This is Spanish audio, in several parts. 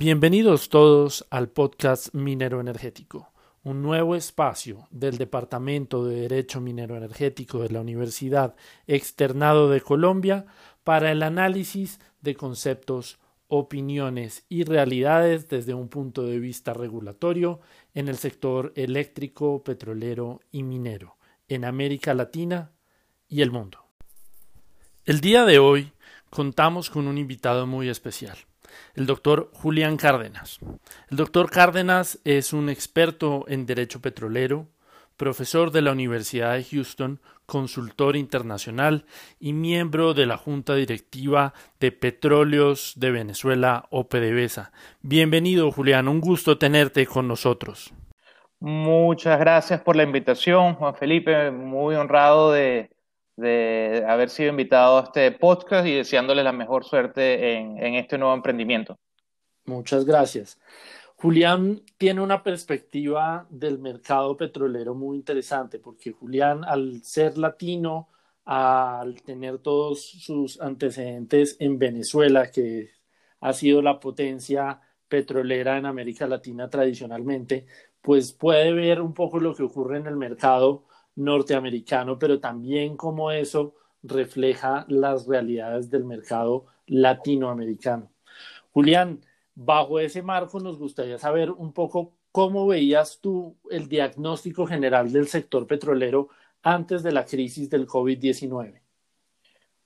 Bienvenidos todos al podcast Minero Energético, un nuevo espacio del Departamento de Derecho Minero Energético de la Universidad Externado de Colombia para el análisis de conceptos, opiniones y realidades desde un punto de vista regulatorio en el sector eléctrico, petrolero y minero en América Latina y el mundo. El día de hoy contamos con un invitado muy especial el doctor Julián Cárdenas. El doctor Cárdenas es un experto en derecho petrolero, profesor de la Universidad de Houston, consultor internacional y miembro de la Junta Directiva de Petróleos de Venezuela o. Bienvenido, Julián, un gusto tenerte con nosotros. Muchas gracias por la invitación, Juan Felipe, muy honrado de, de haber sido invitado a este podcast y deseándole la mejor suerte en, este nuevo emprendimiento. Muchas gracias. Julián tiene una perspectiva del mercado petrolero muy interesante porque Julián, al ser latino, al tener todos sus antecedentes en Venezuela, que ha sido la potencia petrolera en América Latina tradicionalmente, pues puede ver un poco lo que ocurre en el mercado norteamericano, pero también cómo eso refleja las realidades del mercado latinoamericano. Julián, bajo ese marco nos gustaría saber un poco cómo veías tú el diagnóstico general del sector petrolero antes de la crisis del COVID-19.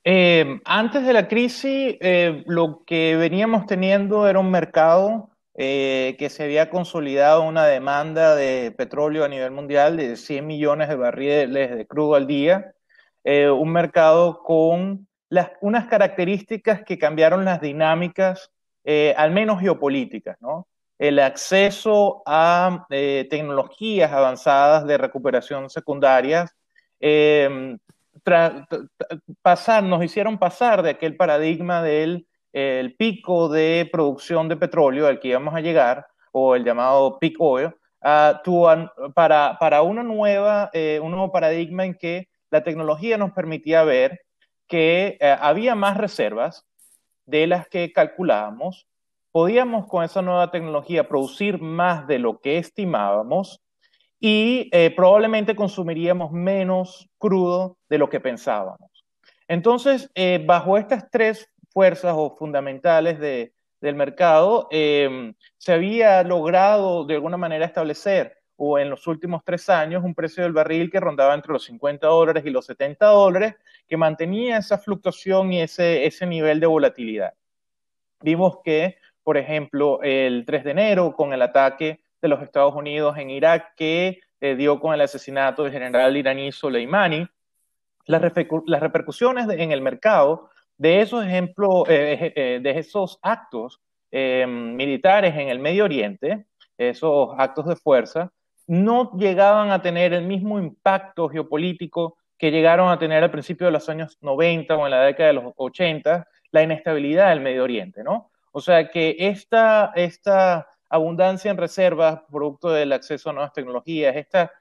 Eh, antes de la crisis, eh, lo que veníamos teniendo era un mercado eh, que se había consolidado una demanda de petróleo a nivel mundial de 100 millones de barriles de crudo al día, eh, un mercado con las, unas características que cambiaron las dinámicas, eh, al menos geopolíticas, ¿no? El acceso a tecnologías avanzadas de recuperación secundarias, pasar, nos hicieron pasar de aquel paradigma del el pico de producción de petróleo al que íbamos a llegar, o el llamado peak oil, para, para una nueva, eh, un nuevo paradigma en que la tecnología nos permitía ver que eh, había más reservas de las que calculábamos, podíamos con esa nueva tecnología producir más de lo que estimábamos y eh, probablemente consumiríamos menos crudo de lo que pensábamos. Entonces, bajo estas tres fuerzas o fundamentales de, del mercado, eh, se había logrado de alguna manera establecer o en los últimos tres años un precio del barril que rondaba entre los 50 dólares y los 70 dólares, que mantenía esa fluctuación y ese, ese nivel de volatilidad. Vimos que, por ejemplo, el 3 de enero, con el ataque de los Estados Unidos en Irak, que eh, dio con el asesinato del general iraní Soleimani, las repercusiones en el mercado de esos ejemplos, eh, eh, de esos actos eh, militares en el Medio Oriente, esos actos de fuerza, no llegaban a tener el mismo impacto geopolítico que llegaron a tener al principio de los años 90 o en la década de los 80, la inestabilidad del Medio Oriente, ¿no? O sea que esta, esta abundancia en reservas, producto del acceso a nuevas tecnologías, esta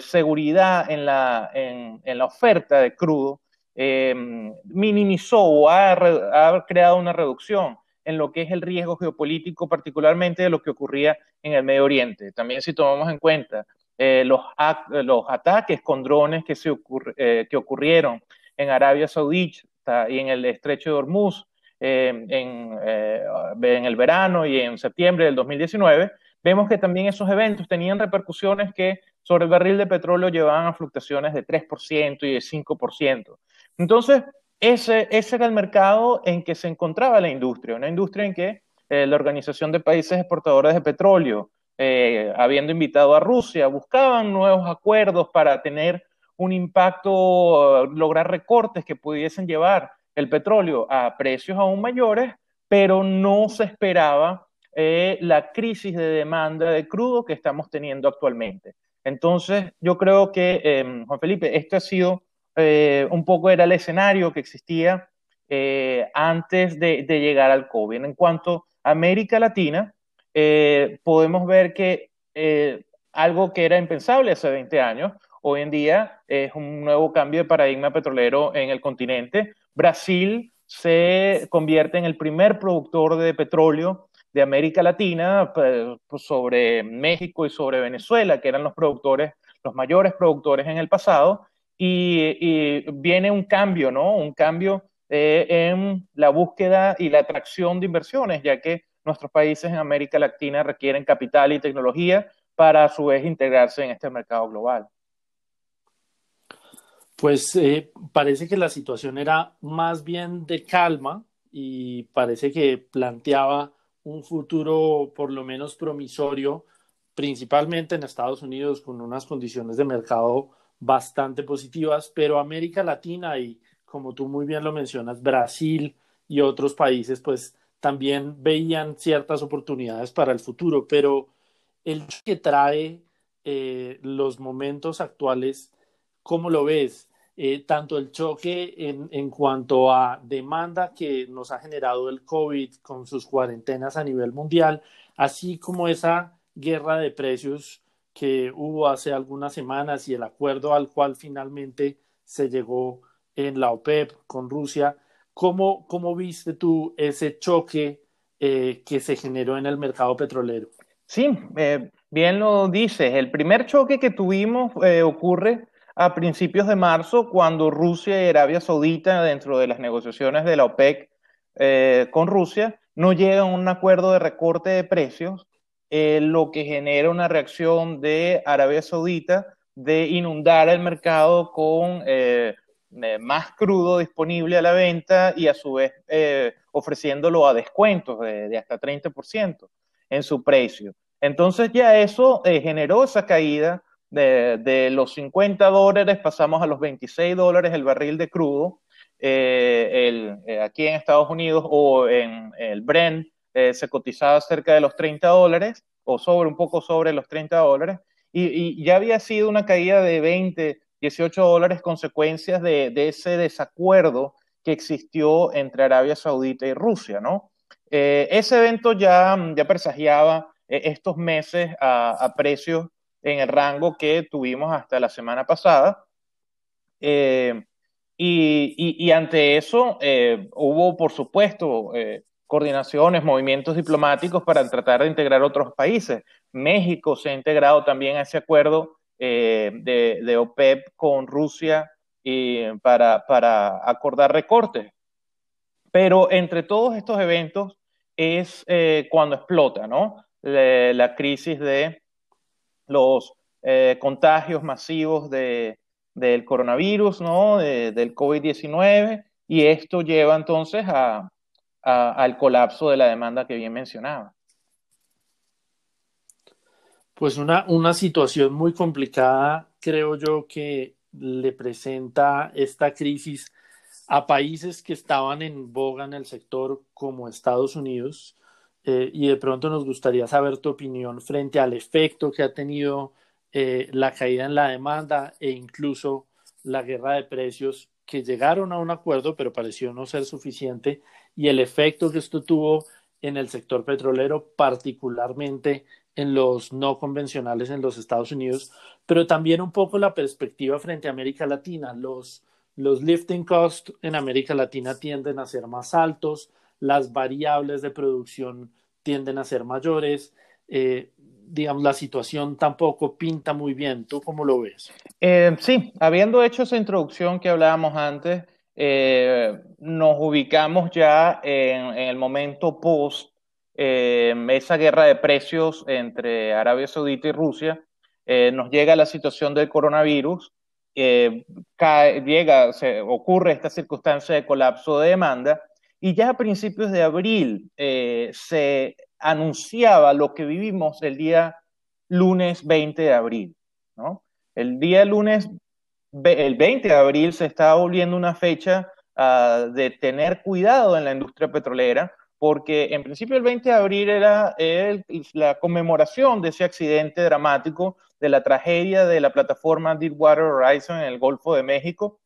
seguridad en la, en la oferta de crudo, eh, minimizó o ha, creado una reducción en lo que es el riesgo geopolítico, particularmente de lo que ocurría en el Medio Oriente. También si tomamos en cuenta eh, los, los, ataques con drones que, se eh, que ocurrieron en Arabia Saudita y en el estrecho de Hormuz en, en el verano y en septiembre del 2019, vemos que también esos eventos tenían repercusiones que sobre el barril de petróleo llevaban a fluctuaciones de 3% y de 5%. Entonces, ese, era el mercado en que se encontraba la industria, una industria en que eh, la Organización de Países Exportadores de Petróleo, eh, habiendo invitado a Rusia, buscaban nuevos acuerdos para tener un impacto, lograr recortes que pudiesen llevar el petróleo a precios aún mayores, pero no se esperaba eh, la crisis de demanda de crudo que estamos teniendo actualmente. Entonces, yo creo que, em, Juan Felipe, esto ha sido eh, un poco era el escenario que existía eh, antes de, llegar al COVID. En cuanto a América Latina, eh, podemos ver que algo que era impensable hace 20 años, hoy en día es un nuevo cambio de paradigma petrolero en el continente. Brasil se convierte en el primer productor de petróleo de América Latina pues, sobre México y sobre Venezuela, que eran los productores, los mayores productores en el pasado, y, viene un cambio, ¿no? Un cambio eh, en la búsqueda y la atracción de inversiones, ya que nuestros países en América Latina requieren capital y tecnología para a su vez integrarse en este mercado global. Pues eh, parece que la situación era más bien de calma y parece que planteaba un futuro por lo menos promisorio, principalmente en Estados Unidos, con unas condiciones de mercado bastante positivas, pero América Latina y, como tú muy bien lo mencionas, Brasil y otros países, pues también veían ciertas oportunidades para el futuro, pero el que trae eh, los momentos actuales, ¿cómo lo ves? Eh, tanto el choque en, en, cuanto a demanda que nos ha generado el COVID con sus cuarentenas a nivel mundial, así como esa guerra de precios que hubo hace algunas semanas y el acuerdo al cual finalmente se llegó en la OPEP con Rusia. ¿Cómo, cómo viste tú ese choque eh, que se generó en el mercado petrolero? Sí, eh, bien lo dices. El primer choque que tuvimos ocurre a principios de marzo, cuando Rusia y Arabia Saudita, dentro de las negociaciones de la OPEC eh, con Rusia, no llegan a un acuerdo de recorte de precios, eh, lo que genera una reacción de Arabia Saudita de inundar el mercado con eh, más crudo disponible a la venta y a su vez ofreciéndolo a descuentos de, de hasta 30% en su precio. Entonces ya eso generó esa caída de, los 50 dólares pasamos a los 26 dólares el barril de crudo. Eh, eh, aquí en Estados Unidos o en el Brent eh, se cotizaba cerca de los 30 dólares o sobre un poco sobre los 30 dólares y, ya había sido una caída de 20, 18 dólares consecuencias de, ese desacuerdo que existió entre Arabia Saudita y Rusia, ¿no? ese evento ya, ya presagiaba estos meses a, a precios en el rango que tuvimos hasta la semana pasada. Eh, y, ante eso eh, hubo, por supuesto, eh, coordinaciones, movimientos diplomáticos para tratar de integrar otros países. México se ha integrado también a ese acuerdo de, OPEP con Rusia para, acordar recortes. Pero entre todos estos eventos es cuando explota, ¿no? la crisis de los eh, contagios masivos de, del coronavirus, ¿no? del COVID-19, y esto lleva entonces a, al colapso de la demanda que bien mencionaba. Pues una, una situación muy complicada, creo yo, que le presenta esta crisis a países que estaban en boga en el sector como Estados Unidos, eh, y de pronto nos gustaría saber tu opinión frente al efecto que ha tenido eh, la caída en la demanda e incluso la guerra de precios que llegaron a un acuerdo pero pareció no ser suficiente y el efecto que esto tuvo en el sector petrolero, particularmente en los no convencionales en los Estados Unidos, pero también un poco la perspectiva frente a América Latina. Los, los lifting costs en América Latina tienden a ser más altos, las variables de producción tienden a ser mayores. Eh, digamos, la situación tampoco pinta muy bien. ¿Tú cómo lo ves? Eh, sí, habiendo hecho esa introducción que hablábamos antes, eh, nos ubicamos ya en, el momento post esa guerra de precios entre Arabia Saudita y Rusia. nos llega la situación del coronavirus, llega, se, ocurre esta circunstancia de colapso de demanda y ya a principios de abril eh, se anunciaba lo que vivimos el día lunes 20 de abril. ¿no? El día lunes, el 20 de abril, se estaba volviendo una fecha uh, de tener cuidado en la industria petrolera, porque en principio el 20 de abril era el, la conmemoración de ese accidente dramático, de la tragedia de la plataforma Deepwater Horizon en el Golfo de México,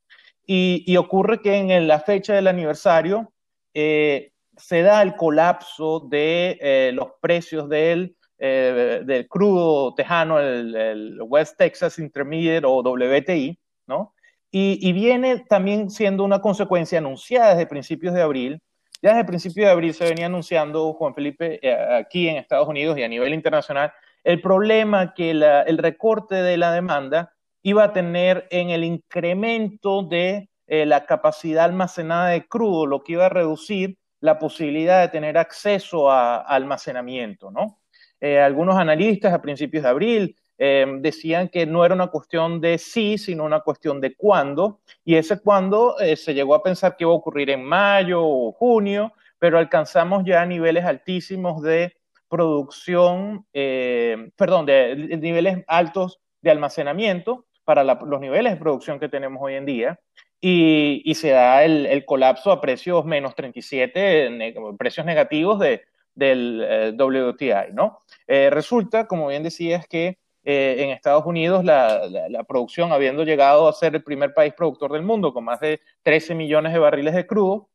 y, y ocurre que en la fecha del aniversario eh, se da el colapso de eh, los precios del, eh, del crudo tejano, el, West Texas Intermediate o WTI, Y, viene también siendo una consecuencia anunciada desde principios de abril Ya desde el principio de abril se venía anunciando, Juan Felipe, eh, aquí en Estados Unidos y a nivel internacional, el problema que el recorte de la demanda iba a tener en el incremento de eh, la capacidad almacenada de crudo, lo que iba a reducir la posibilidad de tener acceso a, almacenamiento, ¿no? Eh, algunos analistas a principios de abril Em, decían que no era una cuestión de sí, sino una cuestión de cuándo, y ese cuándo eh, se llegó a pensar que iba a ocurrir en mayo o junio, pero alcanzamos ya niveles altísimos de producción, eh, perdón, de, niveles altos de almacenamiento para los niveles de producción que tenemos hoy en día, y, se da el, colapso a precios menos 37, precios negativos de, del eh, WTI, ¿no? resulta, como bien decías, que eh, en Estados Unidos la, producción, habiendo llegado a ser el primer país productor del mundo con más de 13 millones de barriles de crudo,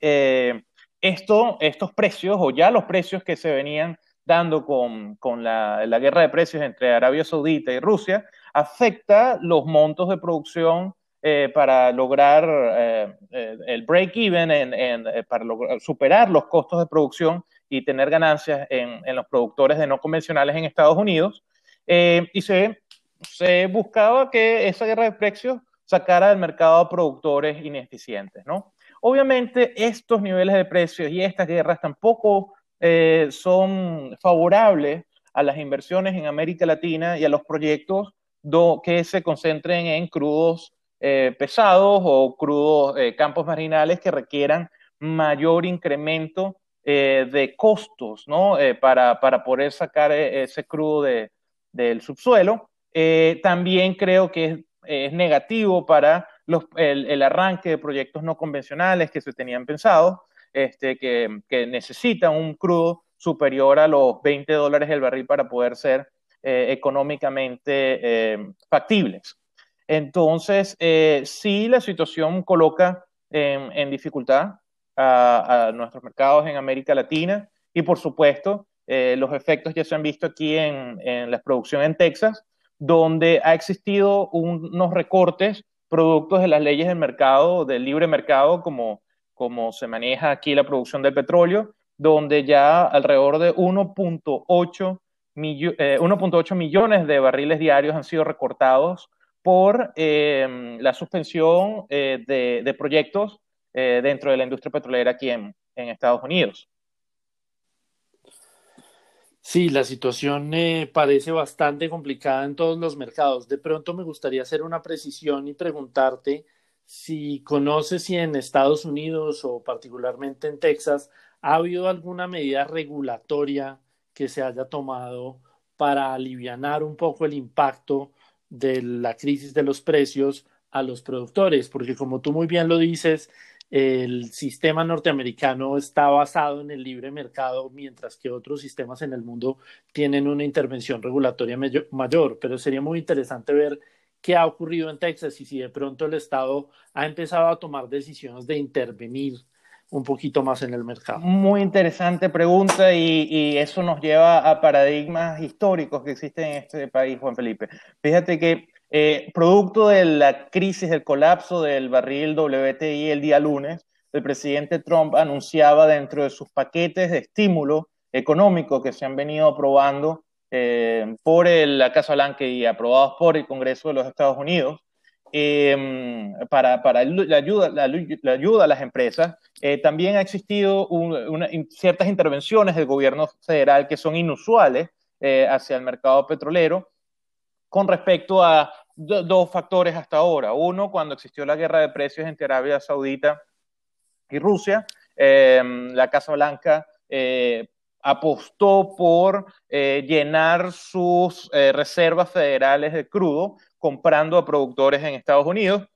eh, esto, estos precios, o ya los precios que se venían dando con, con la, guerra de precios entre Arabia Saudita y Rusia, afecta los montos de producción eh, para lograr el break-even, para superar los costos de producción y tener ganancias en, en, los productores de no convencionales en Estados Unidos. Eh, y se, se buscaba que esa guerra de precios sacara del mercado a productores ineficientes, ¿no? Obviamente estos niveles de precios y estas guerras tampoco eh, son favorables a las inversiones en América Latina y a los proyectos que se concentren en crudos eh, pesados o crudos campos marginales que requieran mayor incremento de costos ¿no? para, para, poder sacar ese crudo de, del subsuelo. Eh, también creo que es, negativo para el, arranque de proyectos no convencionales que se tenían pensados, este, que, que, necesitan un crudo superior a los 20 dólares el barril para poder ser eh, económicamente eh, factibles. Entonces, sí, la situación coloca en, dificultad a, a, nuestros mercados en América Latina y, por supuesto, eh, los efectos ya se han visto aquí en, la producción en Texas, donde ha existido unos recortes productos de las leyes del mercado, del libre mercado, como, como se maneja aquí la producción del petróleo, donde ya alrededor de 1.8 eh, millones de barriles diarios han sido recortados por eh, la suspensión de, proyectos dentro de la industria petrolera aquí en Estados Unidos. Sí, la situación eh, parece bastante complicada en todos los mercados. De pronto me gustaría hacer una precisión y preguntarte si conoces si en Estados Unidos o particularmente en Texas ha habido alguna medida regulatoria que se haya tomado para aliviar un poco el impacto de la crisis de los precios a los productores, porque como tú muy bien lo dices, el sistema norteamericano está basado en el libre mercado, mientras que otros sistemas en el mundo tienen una intervención regulatoria mayor. Pero sería muy interesante ver qué ha ocurrido en Texas y si de pronto el Estado ha empezado a tomar decisiones de intervenir un poquito más en el mercado. Muy interesante pregunta y, eso nos lleva a paradigmas históricos que existen en este país, Juan Felipe. Fíjate que eh, producto de la crisis, del colapso del barril WTI el día lunes, el presidente Trump anunciaba dentro de sus paquetes de estímulo económico que se han venido aprobando eh, por la Casa Blanca y aprobados por el Congreso de los Estados Unidos, em, para, para la, ayuda, la, ayuda a las empresas, eh, también ha existido ciertas intervenciones del gobierno federal que son inusuales hacia el mercado petrolero con respecto a dos factores hasta ahora. Uno, cuando existió la guerra de precios entre Arabia Saudita y Rusia, em, la Casa Blanca eh, apostó por eh, llenar sus eh, reservas federales de crudo comprando a productores en Estados Unidos,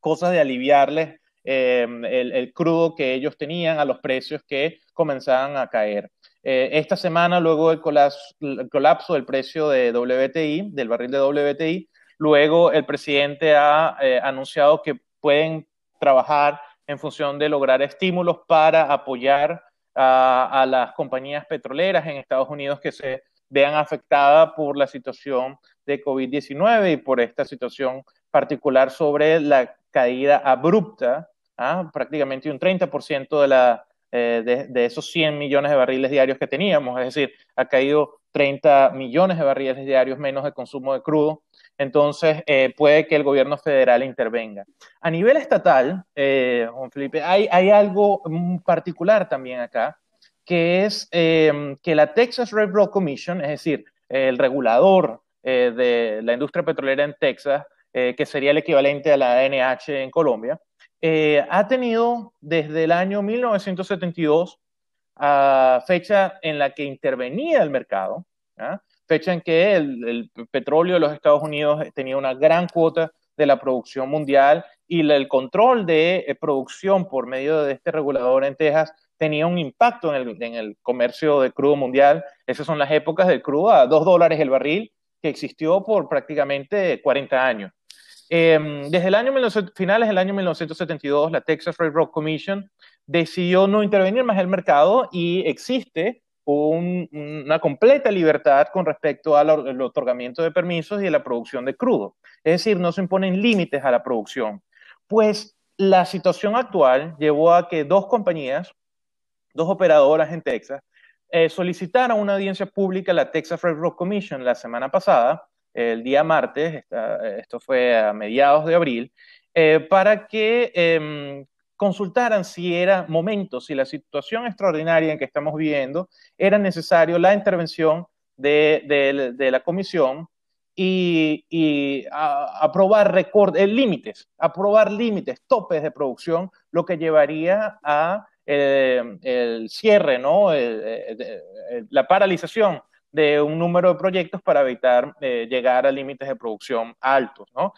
cosas de aliviarles em, el, crudo que ellos tenían a los precios que comenzaban a caer. esta semana, luego del colapso del precio de WTI, del barril de WTI, Luego, el presidente ha eh, anunciado que pueden trabajar en función de lograr estímulos para apoyar a, las compañías petroleras en Estados Unidos que se vean afectadas por la situación de COVID-19 y por esta situación particular sobre la caída abrupta ¿ah? prácticamente un 30% de, la, de, de, esos 100 millones de barriles diarios que teníamos, es decir, ha caído 30 millones de barriles diarios menos de consumo de crudo entonces eh, puede que el gobierno federal intervenga. A nivel estatal, eh, Juan Felipe, hay, algo particular también acá, que es em, que la Texas Railroad Commission, es decir, el regulador eh, de la industria petrolera en Texas, que sería el equivalente a la ANH en Colombia, ha tenido desde el año 1972 a fecha en la que intervenía el mercado, ¿ah? Fecha en que el, petróleo de los Estados Unidos tenía una gran cuota de la producción mundial y el control de eh, producción por medio de este regulador en Texas tenía un impacto en el, comercio de crudo mundial. Esas son las épocas del crudo a dos dólares el barril que existió por prácticamente 40 años. Em, desde el año finales del año 1972, la Texas Railroad Commission decidió no intervenir más en el mercado y existe una completa libertad con respecto al, otorgamiento de permisos y a la producción de crudo. Es decir, no se imponen límites a la producción. Pues la situación actual llevó a que dos compañías, dos operadoras en Texas, eh, solicitaran una audiencia pública a la Texas Railroad Commission la semana pasada, el día martes, esto fue a mediados de abril, eh, para que em, consultaran si era momento, si la situación extraordinaria en que estamos viviendo, era necesario la intervención de, la comisión y, aprobar eh, límites, aprobar límites, topes de producción, lo que llevaría a eh, el cierre, ¿no? la paralización de un número de proyectos para evitar eh, llegar a límites de producción altos, ¿no?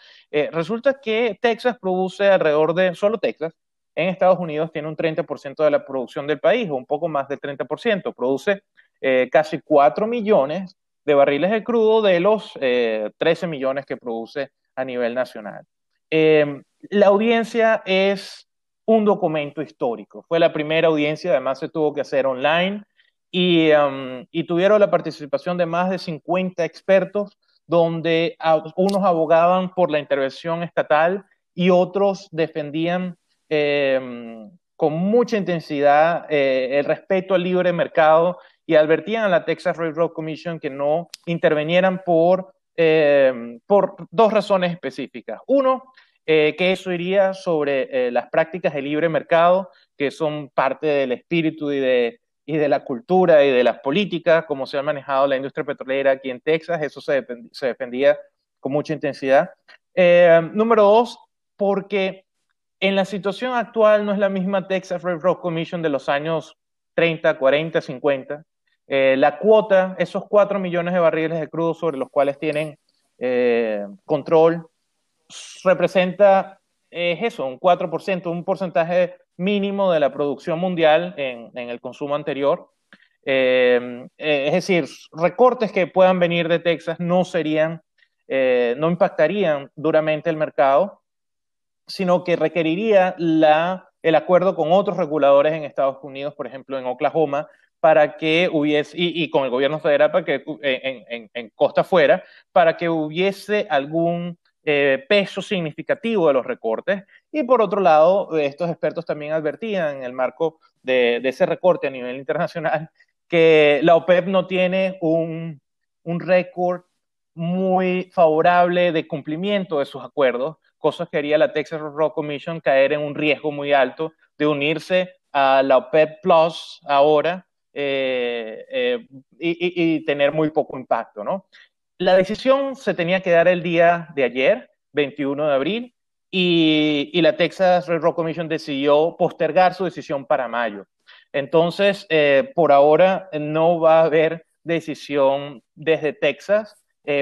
resulta que Texas produce alrededor de, solo Texas, en Estados Unidos tiene un 30% de la producción del país, un poco más del 30%. Produce eh, casi 4 millones de barriles de crudo de los 13 eh, millones que produce a nivel nacional. Em, la audiencia es un documento histórico. Fue la primera audiencia, además se tuvo que hacer online y, em, y tuvieron la participación de más de 50 expertos, donde unos abogaban por la intervención estatal y otros defendían Em, con mucha intensidad eh, el respeto al libre mercado y advertían a la Texas Railroad Commission que no intervinieran por, em, por dos razones específicas. Uno, eh, que eso iría sobre eh, las prácticas de libre mercado, que son parte del espíritu y de, y de la cultura y de las políticas, como se ha manejado la industria petrolera aquí en Texas, eso se, se defendía con mucha intensidad. número dos, porque en la situación actual no es la misma Texas Railroad Commission de los años 30, 40, 50. la cuota, esos 4 millones de barriles de crudo sobre los cuales tienen eh, control, representa, es eso, un 4%, un porcentaje mínimo de la producción mundial en, el consumo anterior. Eh, eh, es decir, recortes que puedan venir de Texas no serían, no impactarían duramente el mercado sino que requeriría el acuerdo con otros reguladores en Estados Unidos, por ejemplo en Oklahoma, para que hubiese, y, con el gobierno federal para que, en, en, costa afuera, para que hubiese algún eh, peso significativo de los recortes. Y por otro lado, estos expertos también advertían en el marco de, de ese recorte a nivel internacional que la OPEP no tiene un, un récord muy favorable de cumplimiento de sus acuerdos, cosas que haría la Texas Rock Commission caer en un riesgo muy alto de unirse a la OPEP Plus ahora eh, eh, y, tener muy poco impacto, ¿no? La decisión se tenía que dar el día de ayer, 21 de abril, y, la Texas Rock Commission decidió postergar su decisión para mayo. Entonces, eh, por ahora no va a haber decisión desde Texas,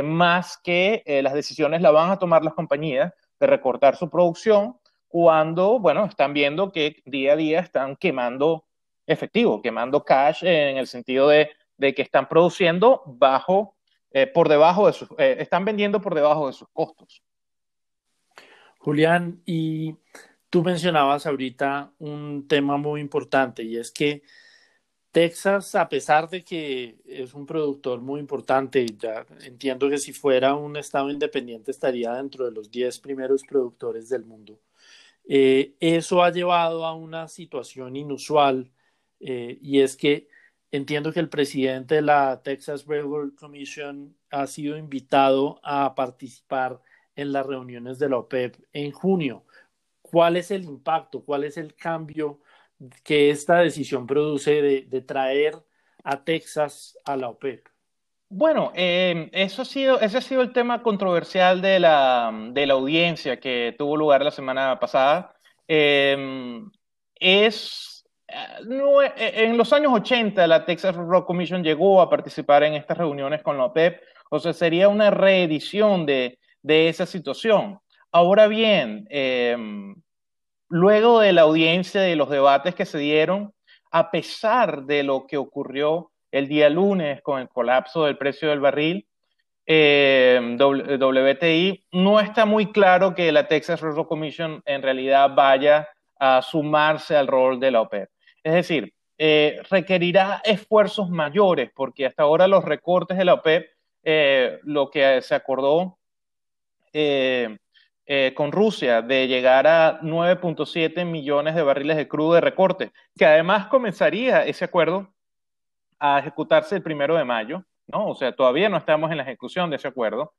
más que las decisiones las van a tomar las compañías de recortar su producción cuando, bueno, están viendo que día a día están quemando efectivo, quemando cash en el sentido de, que están produciendo bajo, eh, por debajo de sus, eh, están vendiendo por debajo de sus costos. Julián, y tú mencionabas ahorita un tema muy importante y es que Texas, a pesar de que es un productor muy importante, ya entiendo que si fuera un estado independiente estaría dentro de los 10 primeros productores del mundo. Eh, eso ha llevado a una situación inusual eh, y es que entiendo que el presidente de la Texas Railroad Commission ha sido invitado a participar en las reuniones de la OPEP en junio. ¿Cuál es el impacto? ¿Cuál es el cambio que esta decisión produce de, traer a Texas a la OPEP? Bueno, eh, eso ha sido, ese ha sido el tema controversial de la, de la audiencia que tuvo lugar la semana pasada. Eh, es, eh, en los años 80 la Texas Rock Commission llegó a participar en estas reuniones con la OPEP, o sea, sería una reedición de, de esa situación. Ahora bien, luego de la audiencia y los debates que se dieron, a pesar de lo que ocurrió el día lunes con el colapso del precio del barril, eh, WTI, no está muy claro que la Texas Railroad Commission en realidad vaya a sumarse al rol de la OPEP. Es decir, eh, requerirá esfuerzos mayores porque hasta ahora los recortes de la OPEP, eh, lo que se acordó con Rusia de llegar a 9.7 millones de barriles de crudo de recorte, que además comenzaría ese acuerdo a ejecutarse el primero de mayo, ¿no? O sea, todavía no estamos en la ejecución de ese acuerdo.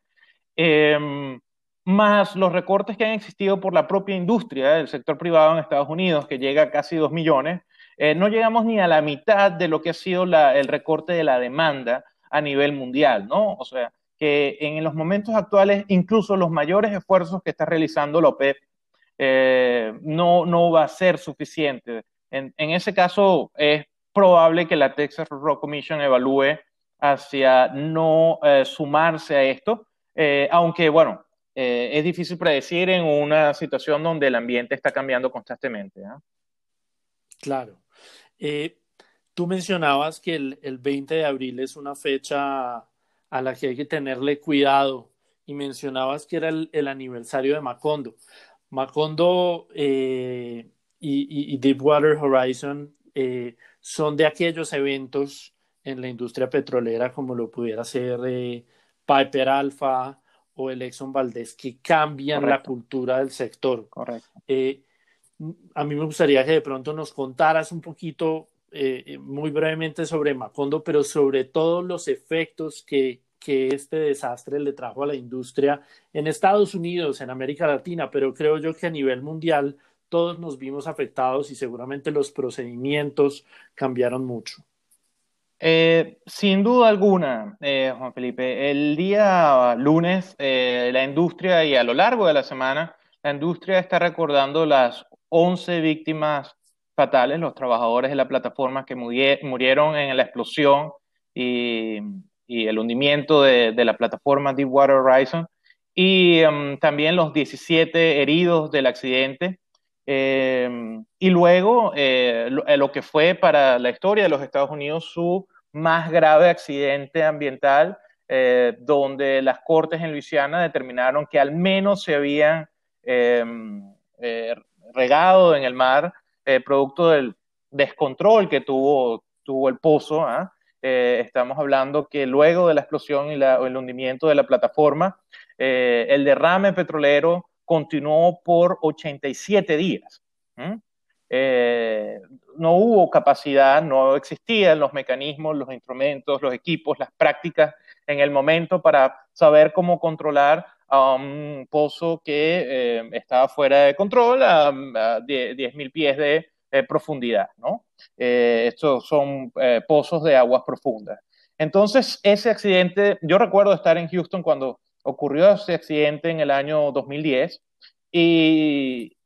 Em, más los recortes que han existido por la propia industria del sector privado en Estados Unidos, que llega a casi 2 millones, eh, no llegamos ni a la mitad de lo que ha sido el recorte de la demanda a nivel mundial, ¿no? O sea, que en los momentos actuales, incluso los mayores esfuerzos que está realizando la OPEP eh, no, no va a ser suficiente. En, en ese caso, es probable que la Texas Rock Commission evalúe hacia no eh, sumarse a esto, eh, aunque bueno, es difícil predecir en una situación donde el ambiente está cambiando constantemente. ¿ah? Claro. tú mencionabas que el, el, 20 de abril es una fecha a la que hay que tenerle cuidado y mencionabas que era el, el aniversario de Macondo. Macondo y, y, y, Deepwater Horizon son de aquellos eventos en la industria petrolera como lo pudiera ser eh, Piper Alpha o el Exxon Valdez que cambian la cultura del sector. Correcto. Eh, a mí me gustaría que de pronto nos contaras un poquito, eh, muy brevemente sobre Macondo, pero sobre todos los efectos que, que este desastre le trajo a la industria en Estados Unidos, en América Latina, pero creo yo que a nivel mundial todos nos vimos afectados y seguramente los procedimientos cambiaron mucho. Eh, sin duda alguna, eh, Juan Felipe, el día lunes eh, la industria y a lo largo de la semana, la industria está recordando las 11 víctimas fatales, los trabajadores de la plataforma que murieron en la explosión y, el hundimiento de, la plataforma Deepwater Horizon, y em, también los 17 heridos del accidente. Em, y luego, eh, eh, lo, que fue para la historia de los Estados Unidos su más grave accidente ambiental, eh, donde las cortes en Luisiana determinaron que al menos se habían em, regado en el mar producto del descontrol que tuvo, tuvo el pozo. ¿ah? estamos hablando que luego de la explosión y el hundimiento de la plataforma, el derrame petrolero continuó por 87 días. Eh, no hubo capacidad, no existían los mecanismos, los instrumentos, los equipos, las prácticas en el momento para saber cómo controlar a un pozo que eh, estaba fuera de control a, 10.000 pies de eh, profundidad. ¿no? estos son pozos de aguas profundas. Entonces, ese accidente, yo recuerdo estar en Houston cuando ocurrió ese accidente en el año 2010 y,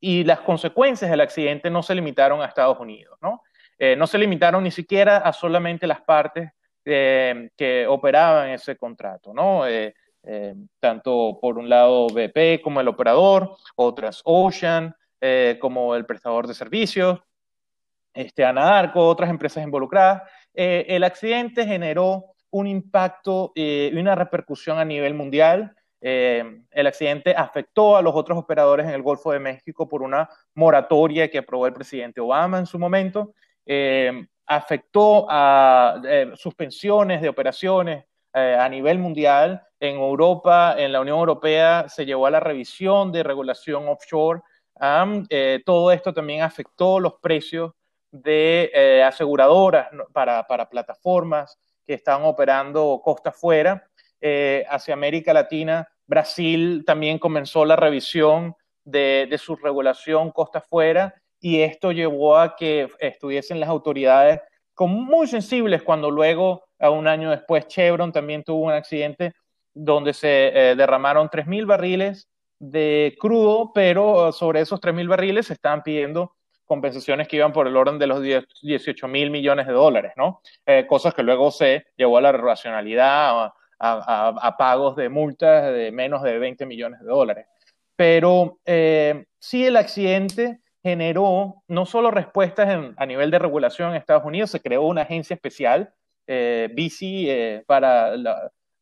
y las consecuencias del accidente no se limitaron a Estados Unidos, ¿no? Eh, no se limitaron ni siquiera a solamente las partes eh, que operaban ese contrato, ¿no? Eh, tanto por un lado BP como el operador, otras Ocean como el prestador de servicios, este, Anadarko, otras empresas involucradas. el accidente generó un impacto y una repercusión a nivel mundial. Eh, el accidente afectó a los otros operadores en el Golfo de México por una moratoria que aprobó el presidente Obama en su momento. Eh, afectó a eh, suspensiones de operaciones a nivel mundial. En Europa, en la Unión Europea, se llevó a la revisión de regulación offshore Eh, todo esto también afectó los precios de eh, aseguradoras para, para, plataformas que están operando costa afuera. Eh, hacia América Latina, Brasil también comenzó la revisión de, de su regulación costa afuera y esto llevó a que estuviesen las autoridades como muy sensibles cuando luego, a un año después, Chevron también tuvo un accidente donde se eh, derramaron 3.000 barriles de crudo, pero sobre esos 3.000 barriles se estaban pidiendo compensaciones que iban por el orden de los 18 mil millones de dólares, ¿no? Eh, cosas que luego se llevó a la racionalidad, a, pagos de multas de menos de 20 millones de dólares. Pero eh, sí el accidente generó no solo respuestas a nivel de regulación en Estados Unidos, se creó una agencia especial, eh, BC, para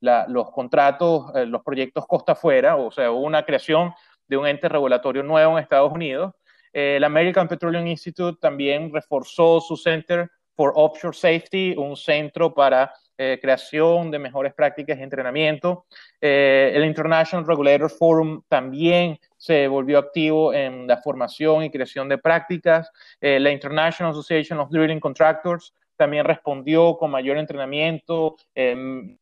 los contratos, los proyectos costa afuera, o sea, una creación de un ente regulatorio nuevo en Estados Unidos el American Petroleum Institute también reforzó su Center for Offshore Safety, un centro para eh, creación de mejores prácticas y entrenamiento. Eh, el International Regulator Forum también se volvió activo en la formación y creación de prácticas. Eh, la International Association of Drilling Contractors también respondió con mayor entrenamiento, em,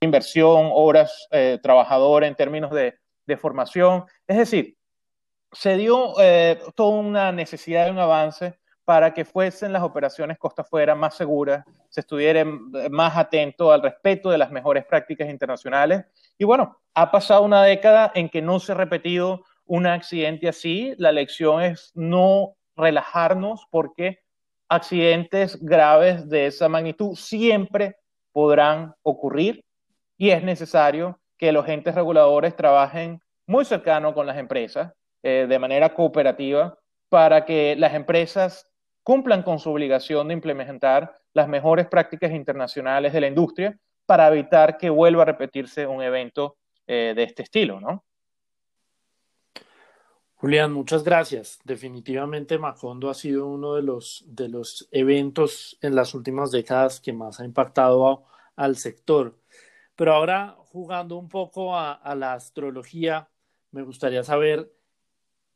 inversión, horas trabajador en términos de, de formación. Es decir, se dio eh, toda una necesidad de un avance para que fuesen las operaciones costa afuera más seguras, se estuviera más atento al respeto de las mejores prácticas internacionales. Y bueno, ha pasado una década en que no se ha repetido un accidente así. La lección es no relajarnos porque accidentes graves de esa magnitud siempre podrán ocurrir y es necesario que los entes reguladores trabajen muy cercano con las empresas eh, de manera cooperativa para que las empresas cumplan con su obligación de implementar las mejores prácticas internacionales de la industria para evitar que vuelva a repetirse un evento eh, de este estilo, ¿no? Julián, muchas gracias. Definitivamente Macondo ha sido uno de los, de los eventos en las últimas décadas que más ha impactado al sector. Pero ahora, jugando un poco a la astrología, me gustaría saber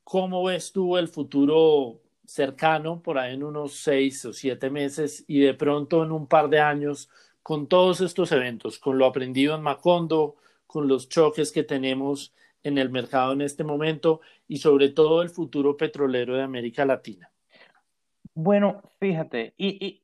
¿Cómo ves tú el futuro cercano, por ahí en unos seis o siete meses y de pronto en un par de años, con todos estos eventos, con lo aprendido en Macondo, con los choques que tenemos en el mercado en este momento y sobre todo el futuro petrolero de América Latina? Bueno, fíjate, y,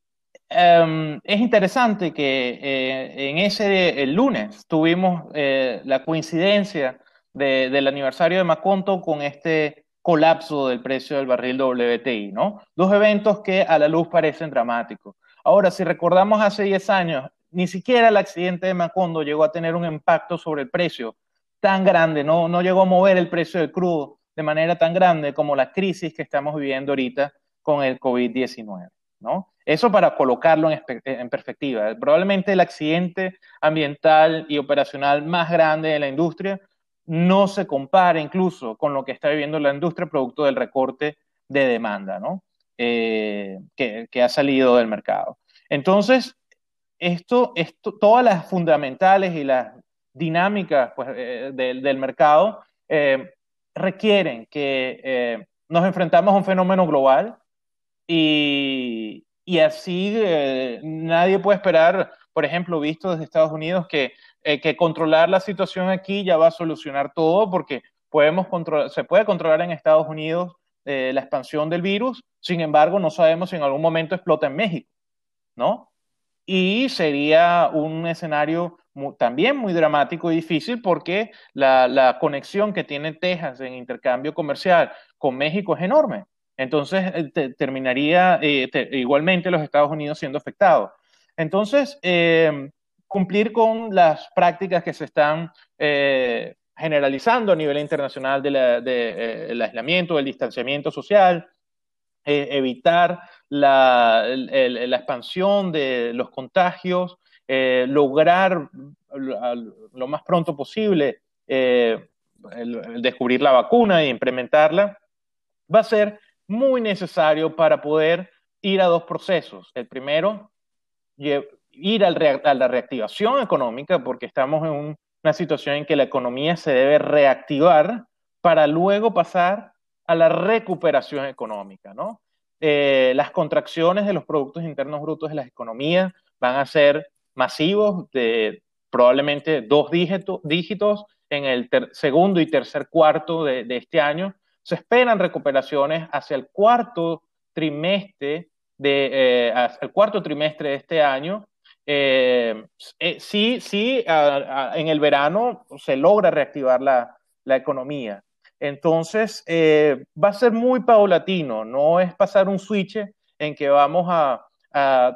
em, es interesante que eh, en ese el lunes tuvimos eh, la coincidencia del aniversario de Macondo con este colapso del precio del barril WTI, ¿no? Dos eventos que a la luz parecen dramáticos. Ahora, si recordamos hace 10 años, ni siquiera el accidente de Macondo llegó a tener un impacto sobre el precio tan grande, no, no llegó a mover el precio del crudo de manera tan grande como la crisis que estamos viviendo ahorita con el COVID-19, ¿no? Eso para colocarlo en, en, perspectiva. Probablemente el accidente ambiental y operacional más grande de la industria no se compara incluso con lo que está viviendo la industria producto del recorte de demanda, ¿no? Eh, que, ha salido del mercado. Entonces, esto, esto, todas las fundamentales y las dinámicas pues, eh, del, mercado eh, requieren que nos enfrentamos a un fenómeno global y, y así nadie puede esperar, por ejemplo, visto desde Estados Unidos, que eh, que controlar la situación aquí ya va a solucionar todo porque podemos se puede controlar en Estados Unidos eh, la expansión del virus, sin embargo no sabemos si en algún momento explota en México, ¿no? Y sería un escenario también muy dramático y difícil porque la, conexión que tiene Texas en intercambio comercial con México es enorme. Entonces eh, terminaría igualmente los Estados Unidos siendo afectados. Entonces, cumplir con las prácticas que se están eh, generalizando a nivel internacional del de, eh, aislamiento, el distanciamiento social, eh, evitar la, expansión de los contagios, lograr lo más pronto posible descubrir la vacuna y implementarla, va a ser muy necesario para poder ir a dos procesos. El primero, ir a la reactivación económica, porque estamos en una situación en que la economía se debe reactivar para luego pasar a la recuperación económica, ¿no? Eh, las contracciones de los productos internos brutos de las economías van a ser masivos, de probablemente dos dígitos, en el segundo y tercer cuarto de, este año. Se esperan recuperaciones hacia el cuarto trimestre de, eh, el cuarto trimestre de este año. Eh, sí, sí, en el verano se logra reactivar la, la economía. Entonces, eh, va a ser muy paulatino, no es pasar un switch en que vamos a,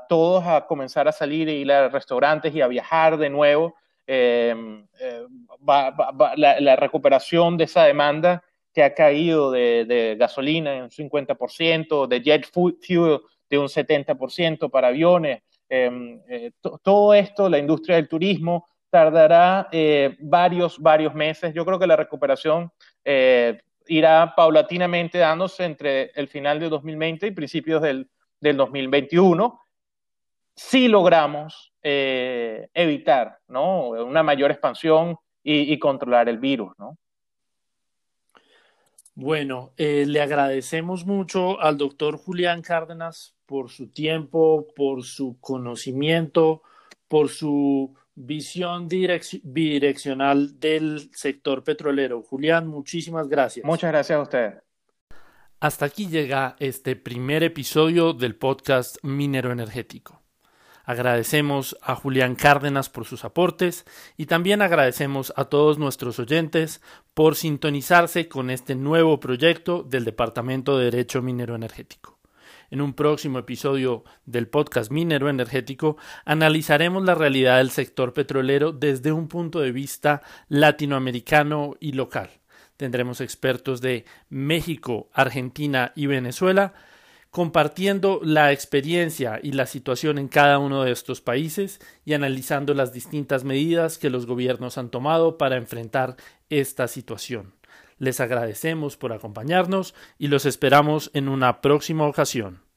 todos a comenzar a salir y ir a restaurantes y a viajar de nuevo. Em, eh, la, recuperación de esa demanda que ha caído de, gasolina en un 50%, de jet fuel de un 70% para aviones, em, eh, todo esto, la industria del turismo, tardará varios, varios meses. Yo creo que la recuperación eh, irá paulatinamente dándose entre el final de 2020 y principios del, del 2021 si logramos eh, evitar ¿no? una mayor expansión y, controlar el virus. ¿no? Bueno, le agradecemos mucho al doctor Julián Cárdenas por su tiempo, por su conocimiento, por su visión bidireccional del sector petrolero. Julián, muchísimas gracias. Muchas gracias a usted. Hasta aquí llega este primer episodio del podcast Minero Energético. Agradecemos a Julián Cárdenas por sus aportes y también agradecemos a todos nuestros oyentes por sintonizarse con este nuevo proyecto del Departamento de Derecho Minero Energético. En un próximo episodio del podcast Minero Energético analizaremos la realidad del sector petrolero desde un punto de vista latinoamericano y local. Tendremos expertos de México, Argentina y Venezuela compartiendo la experiencia y la situación en cada uno de estos países y analizando las distintas medidas que los gobiernos han tomado para enfrentar esta situación. Les agradecemos por acompañarnos y los esperamos en una próxima ocasión.